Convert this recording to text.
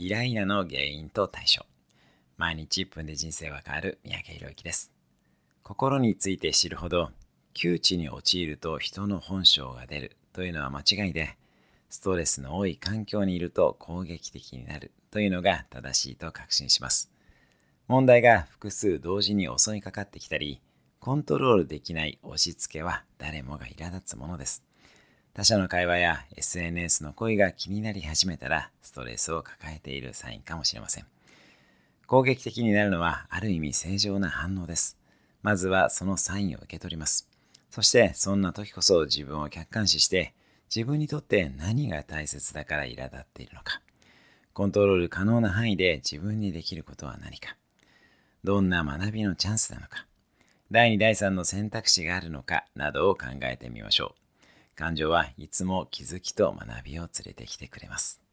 イライラの原因と対処。毎日1分で人生は変わる三宅宏之です。心について知るほど窮地に陥ると人の本性が出る。というのは間違いでストレスの多い環境にいると攻撃的になる。というのが正しいと確信します。問題が複数同時に襲いかかってきたりコントロールできない押し付けは誰もが苛立つものです。他者の会話や SNS の声が気になり始めたらストレスを抱えているサインかもしれません。攻撃的になるのはある意味正常な反応です。まずはそのサインを受け取ります。そしてそんな時こそ自分を客観視して自分にとって何が大切だから苛立っているのか。コントロール可能な範囲で自分にできることは何か。どんな学びのチャンスなのか。第2第3の選択肢があるのかなどを考えてみましょう。感情はいつも気づきと学びを連れてきてくれます。